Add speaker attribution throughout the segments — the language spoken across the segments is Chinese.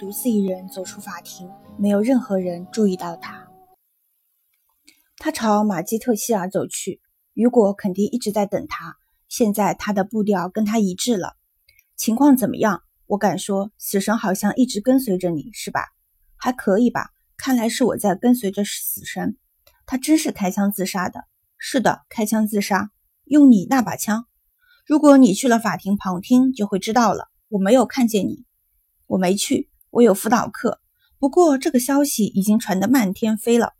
Speaker 1: 独自一人走出法庭，没有任何人注意到他。他朝马基特希尔走去，雨果肯定一直在等他。现在他的步调跟他一致了。情况怎么样？我敢说，死神好像一直跟随着你，是吧？还可以吧。看来是我在跟随着死神。他真是开枪自杀的。是的，开枪自杀，用你那把枪。如果你去了法庭旁听，就会知道了。我没有看见你，我没去，我有辅导课。不过这个消息已经传得漫天飞了。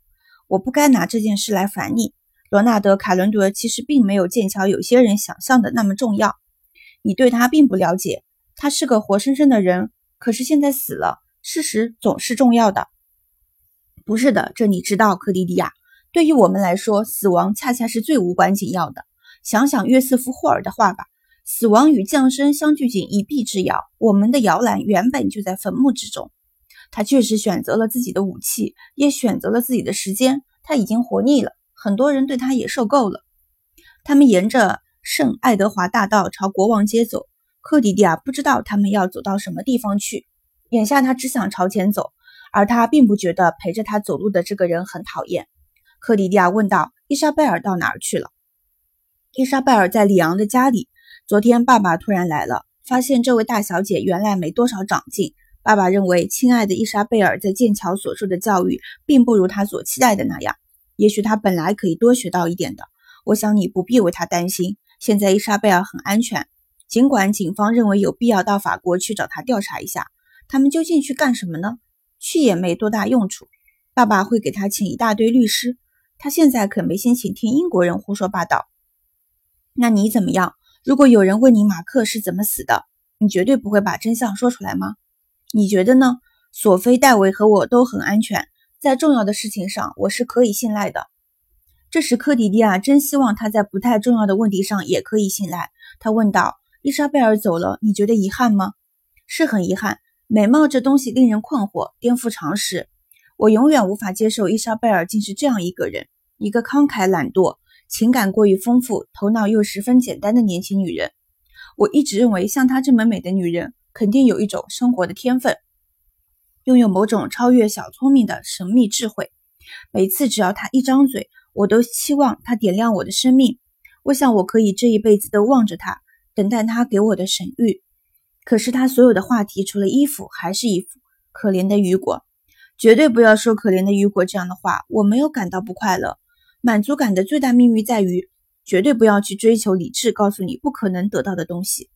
Speaker 1: 我不该拿这件事来烦你，罗纳德·卡伦德其实并没有剑桥有些人想象的那么重要。你对他并不了解，他是个活生生的人，可是现在死了。事实总是重要的。不是的，这你知道，克莉迪亚。对于我们来说，死亡恰恰是最无关紧要的。想想约瑟夫·霍尔的话吧：“死亡与降生相距仅一臂之遥。”我们的摇篮原本就在坟墓之中。他确实选择了自己的武器，也选择了自己的时间。他已经活腻了，很多人对他也受够了。他们沿着圣爱德华大道朝国王街走。克迪迪亚不知道他们要走到什么地方去。眼下他只想朝前走，而他并不觉得陪着他走路的这个人很讨厌。克迪迪亚问道：“伊莎贝尔到哪儿去了？”伊莎贝尔在里昂的家里。昨天爸爸突然来了，发现这位大小姐原来没多少长进。爸爸认为，亲爱的伊莎贝尔在剑桥所受的教育，并不如他所期待的那样。也许他本来可以多学到一点的。我想你不必为他担心。现在伊莎贝尔很安全，尽管警方认为有必要到法国去找他调查一下。他们究竟去干什么呢？去也没多大用处。爸爸会给他请一大堆律师。他现在可没心情听英国人胡说八道。那你怎么样？如果有人问你马克是怎么死的，你绝对不会把真相说出来吗？你觉得呢？索菲、戴维和我都很安全，在重要的事情上，我是可以信赖的。这时，科迪迪亚真希望他在不太重要的问题上也可以信赖。他问道：“伊莎贝尔走了，你觉得遗憾吗？”“是很遗憾。美貌这东西令人困惑，颠覆常识。我永远无法接受伊莎贝尔竟是这样一个人，一个慷慨懒惰、情感过于丰富、头脑又十分简单的年轻女人。我一直认为，像她这么美的女人。”肯定有一种生活的天分，拥有某种超越小聪明的神秘智慧。每次只要她一张嘴，我都期望她点亮我的生命。我想我可以这一辈子都望着她，等待她给我的神谕。可是她所有的话题，除了衣服还是衣服。可怜的雨果，绝对不要说可怜的雨果这样的话。我没有感到不快乐。满足感的最大秘密在于，绝对不要去追求理智告诉你不可能得到的东西。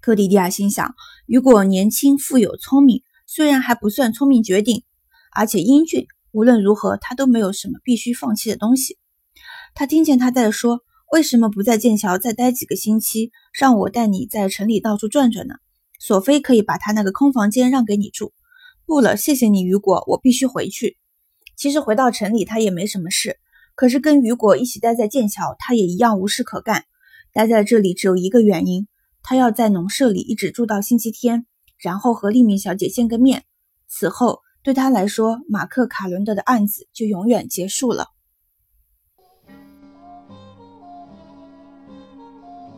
Speaker 1: 克迪迪亚心想：雨果年轻、富有、聪明，虽然还不算聪明绝顶，而且英俊。无论如何，他都没有什么必须放弃的东西。他听见他在说：“为什么不在剑桥再待几个星期，让我带你在城里到处转转呢？索菲可以把他那个空房间让给你住。”不了，谢谢你，雨果，我必须回去。其实回到城里他也没什么事，可是跟雨果一起待在剑桥，他也一样无事可干。待在这里只有一个原因。他要在农舍里一直住到星期天，然后和丽敏小姐见个面。此后，对他来说，马克·卡伦德的案子就永远结束了。